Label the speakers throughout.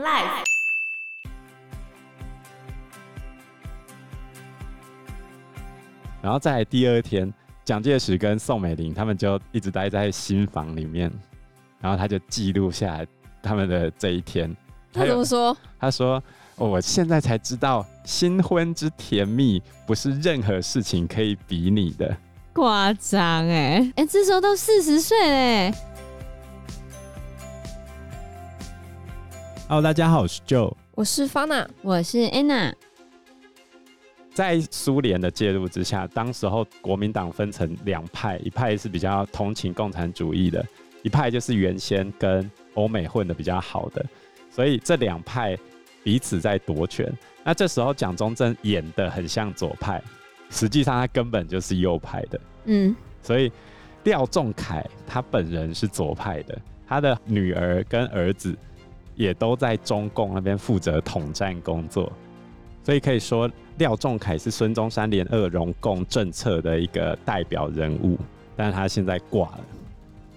Speaker 1: Life。
Speaker 2: 然后在第二天，蒋介石跟宋美龄他们就一直待在新房里面，然后他就记录下来他们的这一天。
Speaker 3: 他怎么说？
Speaker 2: 他说：“哦，我现在才知道，新婚之甜蜜不是任何事情可以比拟的。”
Speaker 3: 夸张哎哎，这时候都四十岁嘞。
Speaker 2: Hello，大家好，我是 Joe，
Speaker 4: 我是 Fana，
Speaker 3: 我是 Anna。
Speaker 2: 在苏联的介入之下，当时候国民党分成两派，一派是比较同情共产主义的，一派就是原先跟欧美混的比较好的，所以这两派彼此在夺权。那这时候蒋中正演的很像左派，实际上他根本就是右派的。
Speaker 3: 嗯，
Speaker 2: 所以廖仲恺他本人是左派的，他的女儿跟儿子。也都在中共那边负责统战工作，所以可以说廖仲恺是孙中山联俄容共政策的一个代表人物，但是他现在挂了。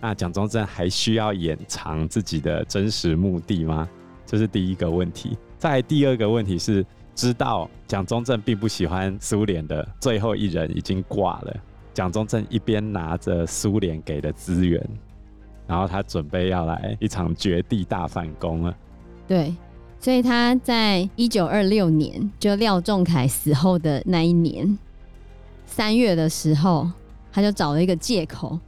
Speaker 2: 那蒋中正还需要掩藏自己的真实目的吗？这是第一个问题。再第二个问题是，知道蒋中正并不喜欢苏联的最后一人已经挂了，蒋中正一边拿着苏联给的资源。然后他准备要来一场绝地大反攻了。
Speaker 3: 对，所以他在一九二六年，就廖仲恺死后的那一年三月的时候，他就找了一个借口，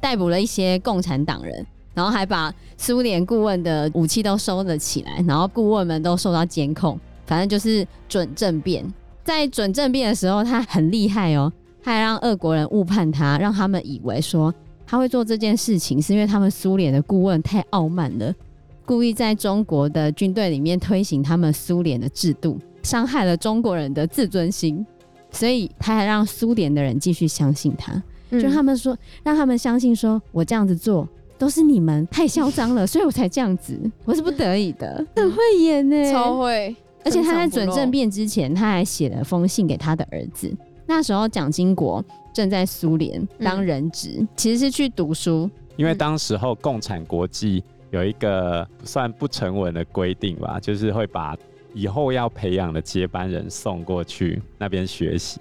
Speaker 3: 逮捕了一些共产党人，然后还把苏联顾问的武器都收了起来，然后顾问们都受到监控，反正就是准政变。在准政变的时候，他很厉害哦，他还让俄国人误判他，让他们以为说。他会做这件事情，是因为他们苏联的顾问太傲慢了，故意在中国的军队里面推行他们苏联的制度，伤害了中国人的自尊心，所以他还让苏联的人继续相信他，嗯、就他们说，让他们相信说，我这样子做都是你们太嚣张了，所以我才这样子，我是不得已的，很会演呢，
Speaker 4: 超会，
Speaker 3: 而且他在准政变之前，他还写了封信给他的儿子。那时候蒋经国正在苏联当人质，嗯、其实是去读书。
Speaker 2: 因为当时候共产国际有一个算不成文的规定吧，就是会把以后要培养的接班人送过去那边学习。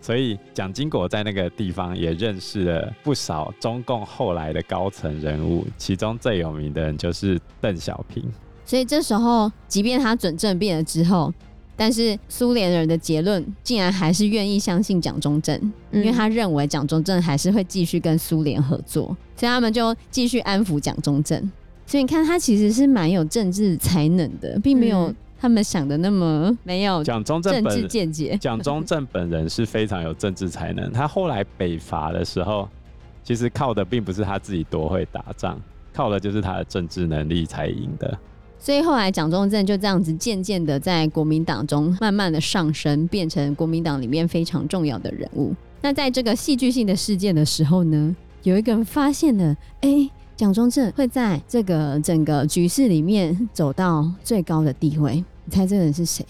Speaker 2: 所以蒋经国在那个地方也认识了不少中共后来的高层人物，其中最有名的人就是邓小平。
Speaker 3: 所以这时候，即便他准政变了之后。但是苏联人的结论竟然还是愿意相信蒋中正，因为他认为蒋中正还是会继续跟苏联合作，所以他们就继续安抚蒋中正。所以你看，他其实是蛮有政治才能的，并没有他们想的那么没有蒋中正政治见解。
Speaker 2: 蒋中正本人是非常有政治才能，他后来北伐的时候，其实靠的并不是他自己多会打仗，靠的就是他的政治能力才赢的。
Speaker 3: 所以后来蒋中正就这样子渐渐的在国民党中慢慢的上升，变成国民党里面非常重要的人物。那在这个戏剧性的事件的时候呢，有一个人发现了，哎、欸，蒋中正会在这个整个局势里面走到最高的地位。你猜这个人是谁？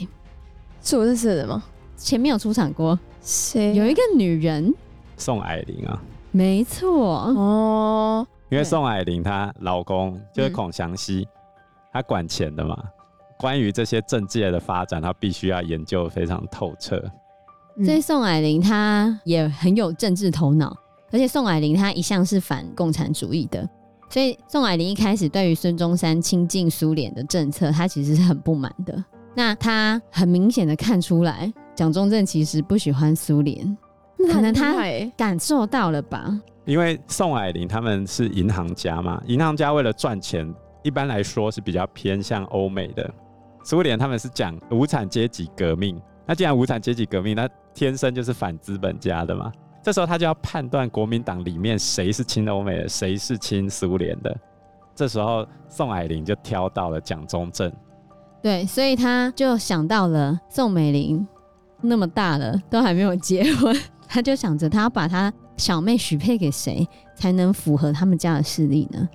Speaker 4: 是我认识的人吗？
Speaker 3: 前面有出场过？
Speaker 4: 谁？
Speaker 3: 有一个女人，
Speaker 2: 宋霭龄啊。
Speaker 3: 没错哦，
Speaker 2: 因为宋霭龄她老公就是孔祥熙。嗯他管钱的嘛，关于这些政界的发展，他必须要研究非常透彻。
Speaker 3: 所以宋霭龄他也很有政治头脑，而且宋霭龄他一向是反共产主义的，所以宋霭龄一开始对于孙中山亲近苏联的政策，他其实是很不满的。那他很明显的看出来，蒋中正其实不喜欢苏联，可能他感受到了吧？
Speaker 2: 因为宋霭龄他们是银行家嘛，银行家为了赚钱。一般来说是比较偏向欧美的，苏联他们是讲无产阶级革命。那既然无产阶级革命，那天生就是反资本家的嘛。这时候他就要判断国民党里面谁是亲欧美的，谁是亲苏联的。这时候宋霭龄就挑到了蒋中正。
Speaker 3: 对，所以他就想到了宋美龄那么大了都还没有结婚，他就想着他要把他小妹许配给谁才能符合他们家的势力呢？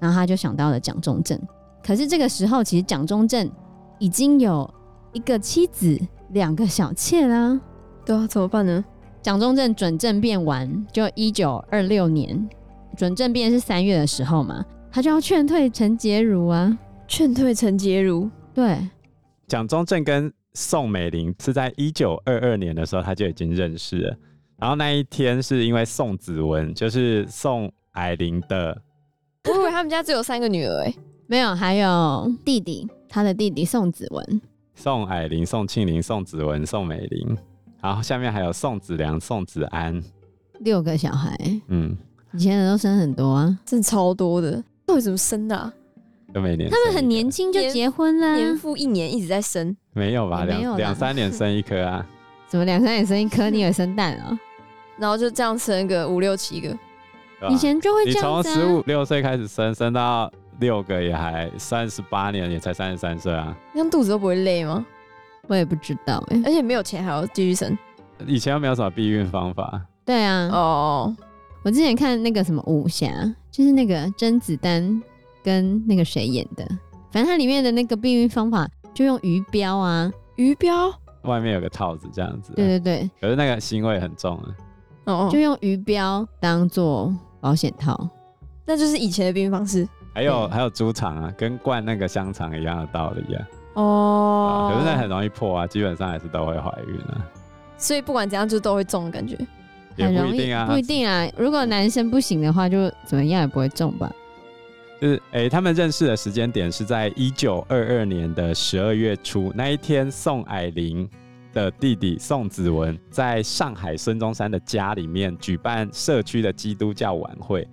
Speaker 3: 然后他就想到了蒋中正，可是这个时候其实蒋中正已经有一个妻子、两个小妾啦，
Speaker 4: 对啊，怎么办呢？
Speaker 3: 蒋中正准政变完，就一九二六年准政变是三月的时候嘛，他就要劝退陈洁如啊，
Speaker 4: 劝退陈洁如，
Speaker 3: 对，
Speaker 2: 蒋中正跟宋美龄是在一九二二年的时候他就已经认识了，然后那一天是因为宋子文，就是宋霭龄的，
Speaker 4: 我以为他们家只有三个女儿哎，
Speaker 3: 没有，还有弟弟，他的弟弟宋子文。
Speaker 2: 宋霭龄、宋庆龄、宋子文、宋美龄，然后下面还有宋子良、宋子安，
Speaker 3: 六个小孩。
Speaker 2: 嗯，
Speaker 3: 以前人都生很多啊，
Speaker 4: 真的超多的。到底怎么生的啊？
Speaker 2: 都每年
Speaker 3: 他们很年轻就结婚了，
Speaker 4: 年复一年一直在生。
Speaker 2: 没有吧？两两三年生一颗啊？
Speaker 3: 怎么两三年生一颗？你以为生蛋啊？
Speaker 4: 然后就这样生个五六七个。
Speaker 3: 以前就会这样，
Speaker 2: 你从十五六岁开始生，生到。六个也还三十八年，也才三十三岁啊！
Speaker 4: 那肚子都不会累吗？
Speaker 3: 我也不知道哎、欸，
Speaker 4: 而且没有钱还要继续生。
Speaker 2: 以前又没有什么避孕方法。
Speaker 3: 对啊，
Speaker 4: 哦，
Speaker 3: 我之前看那个什么武侠，就是那个甄子丹跟那个谁演的，反正它里面的那个避孕方法就用鱼标啊，
Speaker 4: 鱼标
Speaker 2: 外面有个套子这样子。
Speaker 3: 对对对，
Speaker 2: 可是那个腥味很重啊。
Speaker 4: 哦，
Speaker 3: 就用鱼标当做保险套，
Speaker 4: 那就是以前的避孕方式。
Speaker 2: 还有还有猪肠啊，跟灌那个香肠一样的道理啊。
Speaker 4: 哦，
Speaker 2: 可是那很容易破啊，基本上还是都会怀孕啊。
Speaker 4: 所以不管怎样，就都会中的感觉。
Speaker 2: 也不一定啊，
Speaker 3: 不一定啊。如果男生不行的话，就怎么样也不会中吧。
Speaker 2: 就是哎、欸，他们认识的时间点是在一九二二年的十二月初那一天，宋霭龄的弟弟宋子文在上海孙中山的家里面举办社区的基督教晚会。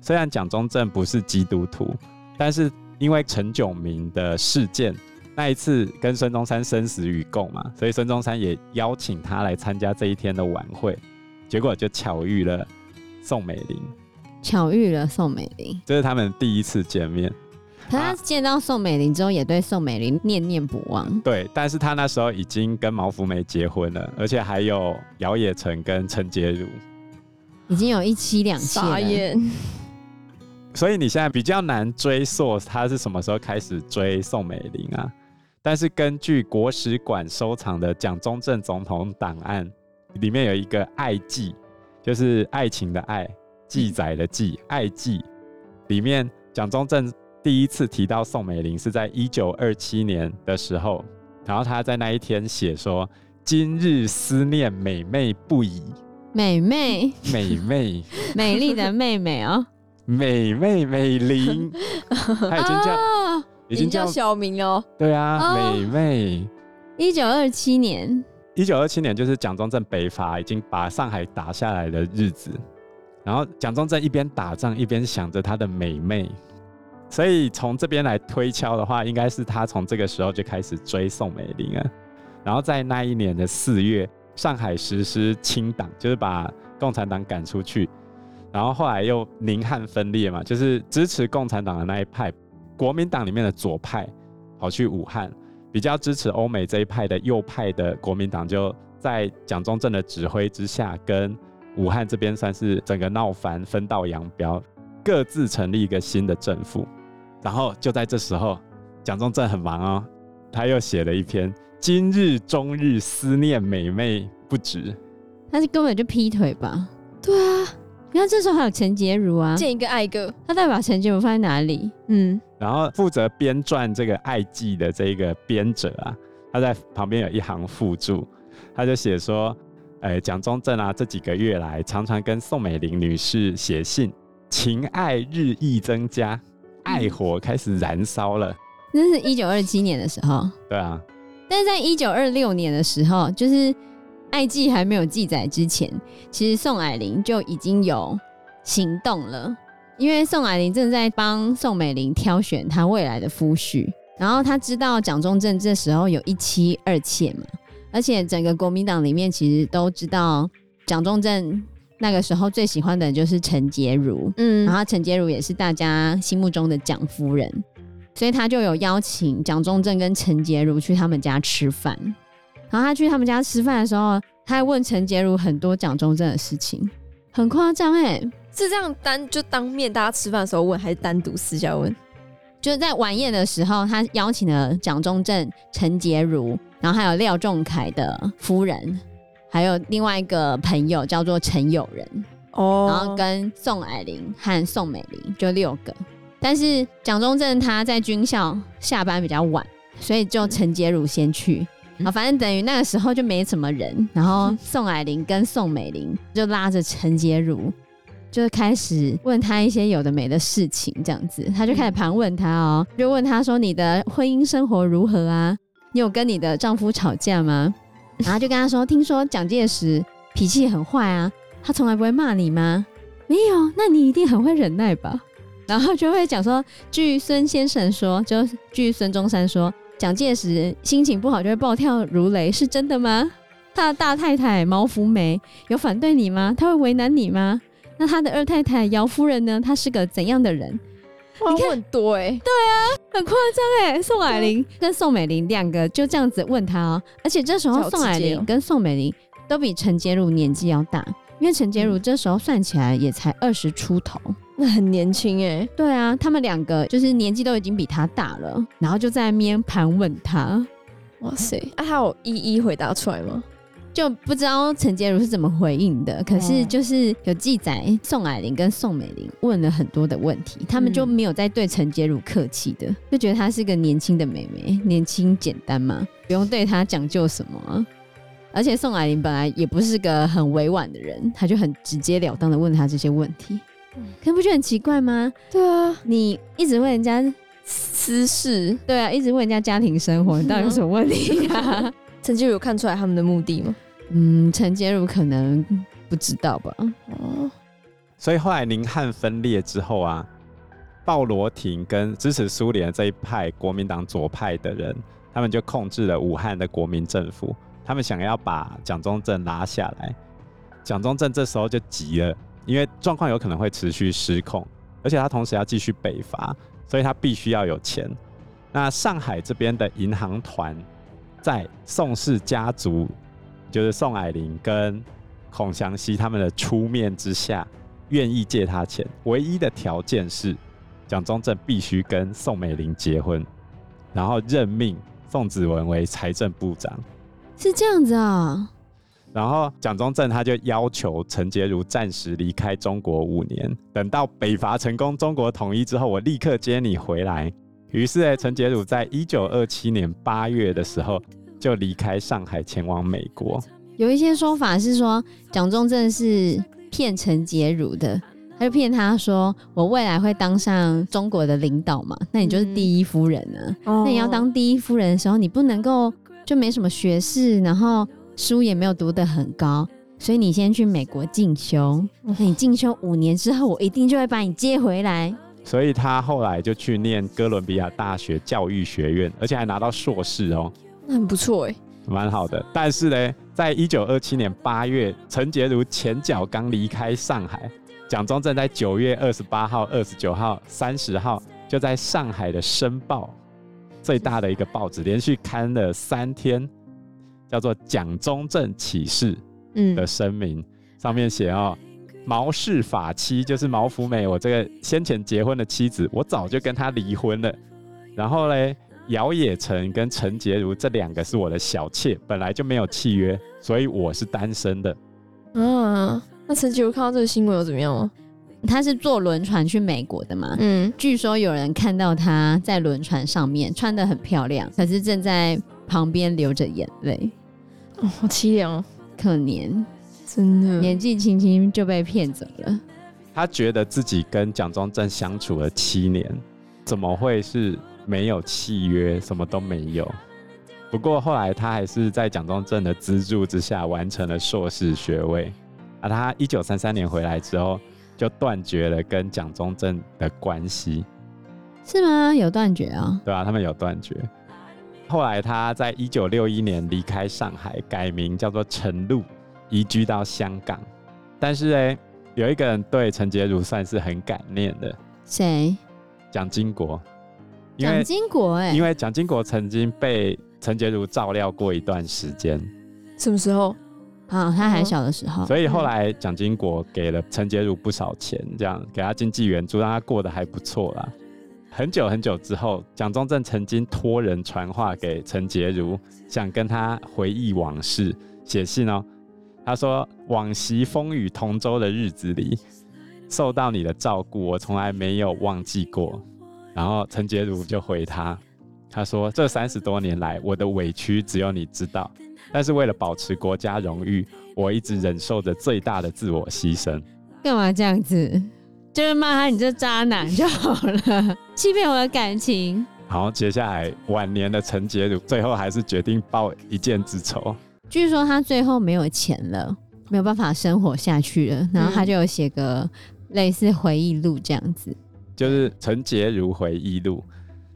Speaker 2: 虽然蒋中正不是基督徒，但是因为陈炯明的事件，那一次跟孙中山生死与共嘛，所以孙中山也邀请他来参加这一天的晚会，结果就巧遇了宋美龄，
Speaker 3: 巧遇了宋美龄，
Speaker 2: 这是他们第一次见面。
Speaker 3: 他见到宋美龄之后，也对宋美龄念念不忘。
Speaker 2: 对，但是他那时候已经跟毛福梅结婚了，而且还有姚冶成跟陈洁如，
Speaker 3: 已经有一妻两妾了。
Speaker 2: 所以你现在比较难追溯他是什么时候开始追宋美龄啊？但是根据国史馆收藏的蒋中正总统档案，里面有一个爱记，就是爱情的爱，记载的记，爱记里面蒋中正第一次提到宋美龄是在一九二七年的时候，然后他在那一天写说：“今日思念美妹不已。”
Speaker 3: 美妹，
Speaker 2: 美妹，
Speaker 3: 美丽的妹妹哦。
Speaker 2: 美妹美玲，她已经叫，
Speaker 3: 哦、
Speaker 2: 已经叫
Speaker 4: 小名哦。
Speaker 2: 对啊，哦、美妹。
Speaker 3: 一九二七年，
Speaker 2: 一九二七年就是蒋中正北伐已经把上海打下来的日子，然后蒋中正一边打仗一边想着他的美媚，所以从这边来推敲的话，应该是他从这个时候就开始追宋美龄啊。然后在那一年的四月，上海实施清党，就是把共产党赶出去。然后后来又宁汉分裂嘛，就是支持共产党的那一派，国民党里面的左派跑去武汉，比较支持欧美这一派的右派的国民党就在蒋中正的指挥之下，跟武汉这边算是整个闹翻，分道扬镳，各自成立一个新的政府。然后就在这时候，蒋中正很忙哦，他又写了一篇“今日终日思念美妹不止”，
Speaker 3: 他是根本就劈腿吧？
Speaker 4: 对啊。
Speaker 3: 你看，这时候还有陈洁如啊，
Speaker 4: 见一个爱一个。
Speaker 3: 他代表陈洁如放在哪里？
Speaker 4: 嗯，
Speaker 2: 然后负责编撰这个爱记的这个编者啊，他在旁边有一行附注，他就写说：“哎，蒋中正啊，这几个月来常常跟宋美龄女士写信，情爱日益增加，爱火开始燃烧了。”
Speaker 3: 那是一九二七年的时候。
Speaker 2: 对啊，
Speaker 3: 但是在一九二六年的时候，就是。爱记还没有记载之前，其实宋霭龄就已经有行动了。因为宋霭龄正在帮宋美龄挑选她未来的夫婿，然后他知道蒋中正这时候有一妻二妾嘛，而且整个国民党里面其实都知道蒋中正那个时候最喜欢的就是陈洁如，嗯，然后陈洁如也是大家心目中的蒋夫人，所以他就有邀请蒋中正跟陈洁如去他们家吃饭。然后他去他们家吃饭的时候，他还问陈洁如很多蒋中正的事情，很夸张哎，
Speaker 4: 是这样单就当面大家吃饭的时候问，还是单独私下问？
Speaker 3: 就是在晚宴的时候，他邀请了蒋中正、陈洁如，然后还有廖仲恺的夫人，还有另外一个朋友叫做陈友仁哦，然后跟宋霭龄和宋美龄就六个。但是蒋中正他在军校下班比较晚。所以就陈洁如先去。啊，反正等于那个时候就没什么人，然后宋霭龄跟宋美龄就拉着陈洁如，就开始问他一些有的没的事情，这样子，他就开始盘问他哦，就问他说：“你的婚姻生活如何啊？你有跟你的丈夫吵架吗？”然后就跟他说：“听说蒋介石脾气很坏啊，他从来不会骂你吗？没有，那你一定很会忍耐吧？”然后就会讲说：“据孙先生说，就据孙中山说。”蒋介石心情不好就会暴跳如雷，是真的吗？他的大太太毛福梅有反对你吗？他会为难你吗？那他的二太太姚夫人呢？她是个怎样的人？
Speaker 4: 哇，你看很多哎、欸，
Speaker 3: 对啊，很夸张哎。宋霭龄跟宋美龄两个就这样子问他哦，而且这时候宋霭龄跟宋美龄都比陈洁如年纪要大，因为陈洁如这时候算起来也才二十出头。
Speaker 4: 那很年轻哎、欸，
Speaker 3: 对啊，他们两个就是年纪都已经比他大了，然后就在那边盘问他。
Speaker 4: 哇塞，啊，他有一一回答出来吗？
Speaker 3: 就不知道陈洁如是怎么回应的。可是就是有记载，宋霭龄跟宋美龄问了很多的问题，他们就没有再对陈洁如客气的，就觉得她是个年轻的妹妹，年轻简单嘛，不用对她讲究什么。而且宋霭龄本来也不是个很委婉的人，他就很直截了当的问她这些问题。可不觉得很奇怪吗？
Speaker 4: 对啊，
Speaker 3: 你一直问人家
Speaker 4: 私事，
Speaker 3: 对啊，一直问人家家庭生活，你到底有什么问题啊？
Speaker 4: 陈洁如有看出来他们的目的吗？
Speaker 3: 嗯，陈洁如可能不知道吧。
Speaker 2: 哦，所以后来宁汉分裂之后啊，鲍罗廷跟支持苏联这一派国民党左派的人，他们就控制了武汉的国民政府，他们想要把蒋中正拉下来。蒋中正这时候就急了。因为状况有可能会持续失控，而且他同时要继续北伐，所以他必须要有钱。那上海这边的银行团在宋氏家族，就是宋霭龄跟孔祥熙他们的出面之下，愿意借他钱，唯一的条件是蒋中正必须跟宋美龄结婚，然后任命宋子文为财政部长。
Speaker 3: 是这样子啊。
Speaker 2: 然后蒋中正他就要求陈洁如暂时离开中国五年，等到北伐成功、中国统一之后，我立刻接你回来。于是，陈洁如在一九二七年八月的时候就离开上海，前往美国。
Speaker 3: 有一些说法是说，蒋中正是骗陈洁如的，他就骗他说：“我未来会当上中国的领导嘛，那你就是第一夫人啊。嗯、那你要当第一夫人的时候，你不能够就没什么学识，然后。”书也没有读得很高，所以你先去美国进修。那你进修五年之后，我一定就会把你接回来。
Speaker 2: 所以他后来就去念哥伦比亚大学教育学院，而且还拿到硕士哦。
Speaker 4: 那很不错哎，
Speaker 2: 蛮好的。但是呢，在一九二七年八月，陈洁如前脚刚离开上海，蒋中正在九月二十八号、二十九号、三十号就在上海的《申报》最大的一个报纸连续刊了三天。叫做蒋中正启事的声明，嗯、上面写哦，毛氏法妻就是毛福美，我这个先前结婚的妻子，我早就跟她离婚了。然后嘞，姚冶诚跟陈洁如这两个是我的小妾，本来就没有契约，所以我是单身的。
Speaker 4: 嗯，那陈洁如看到这个新闻又怎么样吗？
Speaker 3: 他是坐轮船去美国的嘛？嗯，据说有人看到他在轮船上面穿的很漂亮，可是正在。旁边流着眼泪，
Speaker 4: 哦，好凄凉哦，
Speaker 3: 可怜，
Speaker 4: 真的，
Speaker 3: 年纪轻轻就被骗走了。
Speaker 2: 他觉得自己跟蒋中正相处了七年，怎么会是没有契约，什么都没有？不过后来他还是在蒋中正的资助之下完成了硕士学位。而他一九三三年回来之后，就断绝了跟蒋中正的关系。
Speaker 3: 是吗？有断绝啊？
Speaker 2: 对啊，他们有断绝。后来他在一九六一年离开上海，改名叫做陈露，移居到香港。但是呢，有一个人对陈洁如算是很感念的，
Speaker 3: 谁？
Speaker 2: 蒋经国。
Speaker 3: 蒋经国哎，
Speaker 2: 因为蒋经国曾经被陈洁如照料过一段时间。
Speaker 4: 什么时候？
Speaker 3: 啊，他还小的时候。
Speaker 2: 所以后来蒋经国给了陈洁如不少钱，这样给他经济援助，让他过得还不错啦。很久很久之后，蒋中正曾经托人传话给陈洁如，想跟他回忆往事，写信哦。他说：“往昔风雨同舟的日子里，受到你的照顾，我从来没有忘记过。”然后陈洁如就回他：“他说：“这三十多年来，我的委屈只有你知道。但是为了保持国家荣誉，我一直忍受着最大的自我牺牲。”
Speaker 3: 干嘛这样子？就是骂他你这渣男就好了，欺骗我的感情。
Speaker 2: 好，接下来晚年的陈洁如最后还是决定报一箭之仇。
Speaker 3: 据说他最后没有钱了，没有办法生活下去了，然后他就有写个类似回忆录这样子，
Speaker 2: 就是陈洁如回忆录。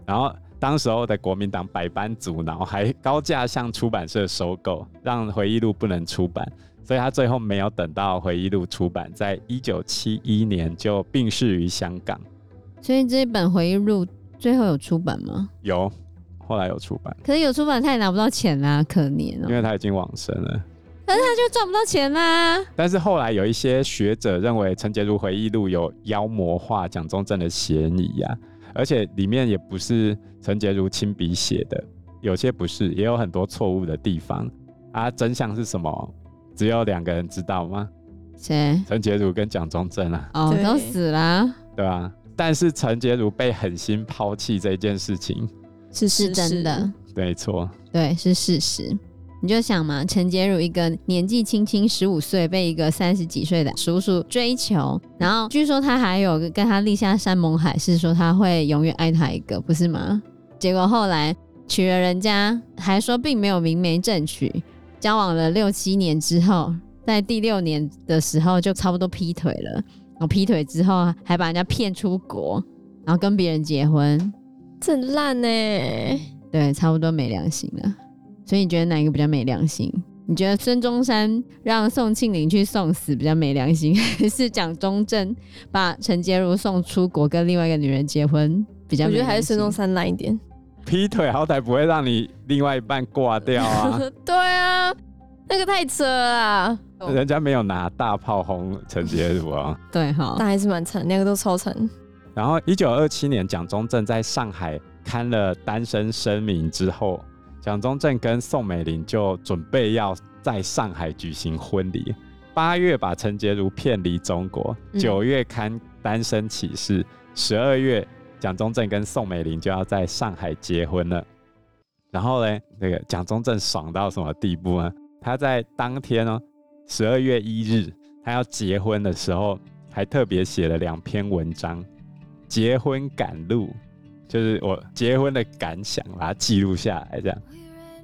Speaker 2: 然后当时候的国民党百般阻挠，还高价向出版社收购，让回忆录不能出版。所以他最后没有等到回忆录出版，在一九七一年就病逝于香港。
Speaker 3: 所以这一本回忆录最后有出版吗？
Speaker 2: 有，后来有出版。
Speaker 3: 可是有出版他也拿不到钱啦，可怜哦。
Speaker 2: 因为他已经往生了。
Speaker 3: 可是他就赚不到钱啦。
Speaker 2: 但是后来有一些学者认为陈洁如回忆录有妖魔化蒋中正的嫌疑呀，而且里面也不是陈洁如亲笔写的，有些不是，也有很多错误的地方。啊，真相是什么？只有两个人知道吗？
Speaker 3: 谁？
Speaker 2: 陈洁如跟蒋中正啊。
Speaker 3: 哦，都死了。
Speaker 2: 对啊，但是陈洁如被狠心抛弃这件事情
Speaker 3: 是是真的，
Speaker 2: 没错，
Speaker 3: 对，是事实。你就想嘛，陈洁如一个年纪轻轻十五岁，被一个三十几岁的叔叔追求，然后据说他还有跟他立下山盟海誓，说他会永远爱他一个，不是吗？结果后来娶了人家，还说并没有明媒正娶。交往了六七年之后，在第六年的时候就差不多劈腿了。然后劈腿之后还把人家骗出国，然后跟别人结婚，
Speaker 4: 这很烂呢。
Speaker 3: 对，差不多没良心了。所以你觉得哪一个比较没良心？你觉得孙中山让宋庆龄去送死比较没良心，还是蒋中正把陈洁如送出国跟另外一个女人结婚比较？我觉得
Speaker 4: 还是孙中山烂一点。
Speaker 2: 劈腿好歹不会让你另外一半挂掉啊！
Speaker 4: 对啊，那个太扯了。
Speaker 2: 人家没有拿大炮轰陈洁如啊。
Speaker 3: 对哈，
Speaker 4: 但还是蛮惨，两个都超惨。
Speaker 2: 然后一九二七年，蒋中正在上海刊了单身声明之后，蒋中正跟宋美龄就准备要在上海举行婚礼。八月把陈洁如骗离中国，九月刊单身启事，十二月。蒋中正跟宋美龄就要在上海结婚了，然后呢，那个蒋中正爽到什么地步呢？他在当天哦，十二月一日，他要结婚的时候，还特别写了两篇文章，结婚感录，就是我结婚的感想，把它记录下来这样。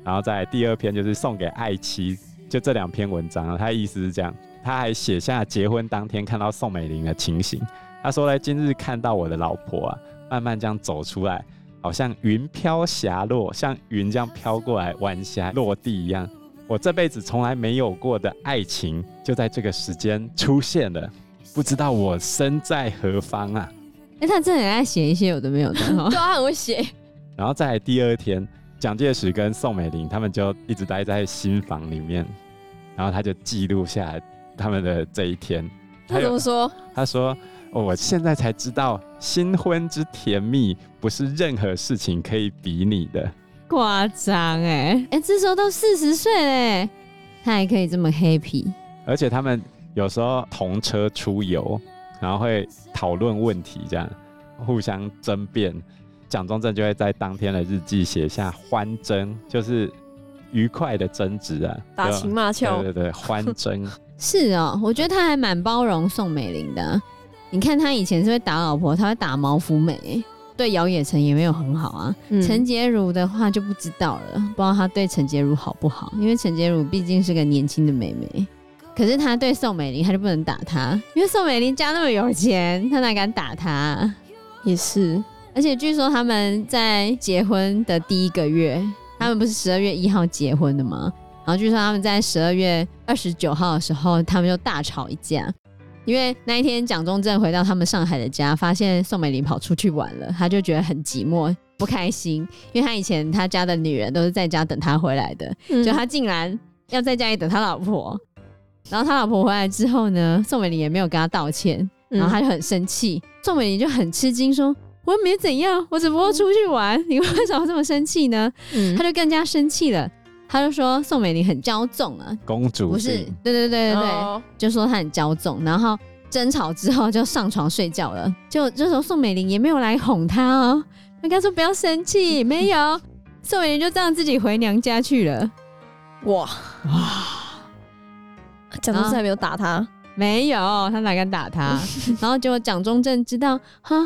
Speaker 2: 然后在第二篇就是送给爱妻，就这两篇文章，他的意思是这样，他还写下结婚当天看到宋美龄的情形。他说呢，今日看到我的老婆啊。慢慢这样走出来，好像云飘霞落，像云这样飘过来，晚霞落地一样。我这辈子从来没有过的爱情，就在这个时间出现了。不知道我身在何方啊？
Speaker 3: 哎、欸，他真的很爱写一些有的没有的，对，
Speaker 4: 他很会写。
Speaker 2: 然后在第二天，蒋介石跟宋美龄他们就一直待在新房里面，然后他就记录下来他们的这一天。
Speaker 4: 他怎么说？
Speaker 2: 他说。哦，我现在才知道，新婚之甜蜜不是任何事情可以比拟的。
Speaker 3: 夸张哎哎，这时候都四十岁嘞，他还可以这么 happy。
Speaker 2: 而且他们有时候同车出游，然后会讨论问题，这样互相争辩。蒋中正就会在当天的日记写下欢争，就是愉快的争执啊，
Speaker 4: 打情骂俏。
Speaker 2: 对对对，欢争。
Speaker 3: 是哦，我觉得他还蛮包容宋美龄的。你看他以前是会打老婆，他会打毛福美，对姚冶诚也没有很好啊。陈洁如的话就不知道了，不知道他对陈洁如好不好，因为陈洁如毕竟是个年轻的妹妹。可是他对宋美龄，他就不能打她，因为宋美龄家那么有钱，他哪敢打她？
Speaker 4: 也是，
Speaker 3: 而且据说他们在结婚的第一个月，他们不是十二月一号结婚的吗？然后据说他们在十二月二十九号的时候，他们就大吵一架。因为那一天，蒋中正回到他们上海的家，发现宋美龄跑出去玩了，他就觉得很寂寞、不开心。因为他以前他家的女人都是在家等他回来的，嗯、就他竟然要在家里等他老婆。然后他老婆回来之后呢，宋美龄也没有跟他道歉，然后他就很生气。嗯、宋美龄就很吃惊，说：“我又没怎样，我只不过出去玩，嗯、你为什么这么生气呢？”嗯、他就更加生气了。他就说宋美龄很骄纵啊，
Speaker 2: 公主
Speaker 3: 不是？对对对对对，oh. 就说她很骄纵，然后争吵之后就上床睡觉了。就这时候宋美龄也没有来哄她哦，他跟他说不要生气，没有。宋美龄就这样自己回娘家去了。
Speaker 4: 哇哇！蒋中正还没有打他，
Speaker 3: 没有，他哪敢打他？然后结果蒋中正知道，哈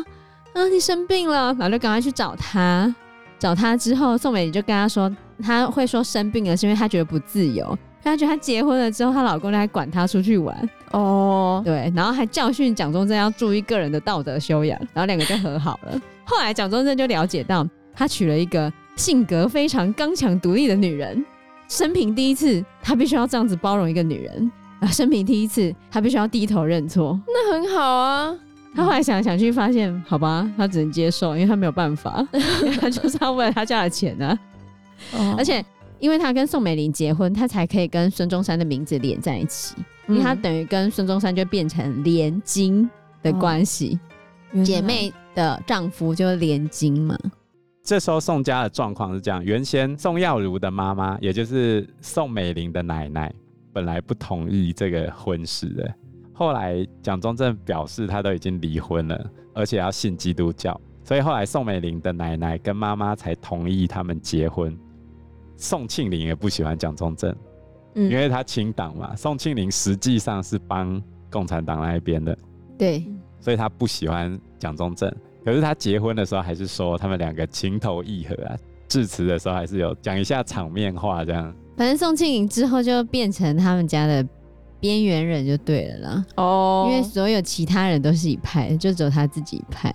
Speaker 3: 啊，你生病了，然后就赶快去找他。找他之后，宋美龄就跟他说，他会说生病了，是因为他觉得不自由。他觉得他结婚了之后，她老公就还管她出去玩
Speaker 4: 哦，
Speaker 3: 对，然后还教训蒋中正要注意个人的道德修养，然后两个就和好了。后来蒋中正就了解到，他娶了一个性格非常刚强独立的女人，生平第一次他必须要这样子包容一个女人啊，生平第一次他必须要低头认错，
Speaker 4: 那很好啊。
Speaker 3: 他后来想想去，发现好吧，他只能接受，因为他没有办法，他就是要为了他家的钱呢、啊，哦、而且。因为他跟宋美龄结婚，他才可以跟孙中山的名字连在一起，因为他等于跟孙中山就变成连金的关系，哦、姐妹的丈夫就是连金嘛。
Speaker 2: 这时候宋家的状况是这样：原先宋耀如的妈妈，也就是宋美龄的奶奶，本来不同意这个婚事的。后来蒋中正表示他都已经离婚了，而且要信基督教，所以后来宋美龄的奶奶跟妈妈才同意他们结婚。宋庆龄也不喜欢蒋中正，嗯，因为他亲党嘛。宋庆龄实际上是帮共产党那一边的，
Speaker 3: 对，
Speaker 2: 所以他不喜欢蒋中正。可是他结婚的时候还是说他们两个情投意合啊，致辞的时候还是有讲一下场面话这样。
Speaker 3: 反正宋庆龄之后就变成他们家的边缘人就对了啦。哦，因为所有其他人都是一派，就只有他自己一派。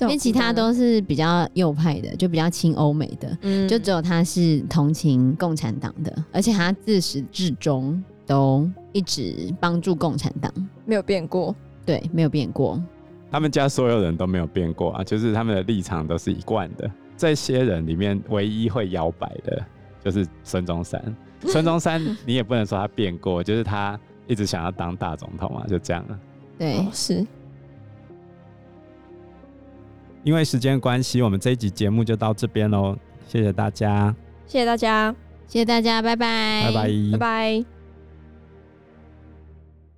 Speaker 3: 因为其他都是比较右派的，就比较亲欧美的，嗯，就只有他是同情共产党的，而且他自始至终都一直帮助共产党，
Speaker 4: 没有变过，
Speaker 3: 对，没有变过。
Speaker 2: 他们家所有人都没有变过啊，就是他们的立场都是一贯的。这些人里面唯一会摇摆的，就是孙中山。孙中山 你也不能说他变过，就是他一直想要当大总统嘛，就这样了。
Speaker 3: 对，
Speaker 4: 哦，是。
Speaker 2: 因为时间关系，我们这一集节目就到这边喽。谢谢大家，
Speaker 4: 谢谢大家，
Speaker 3: 谢谢大家，拜拜，
Speaker 2: 拜拜，
Speaker 4: 拜拜。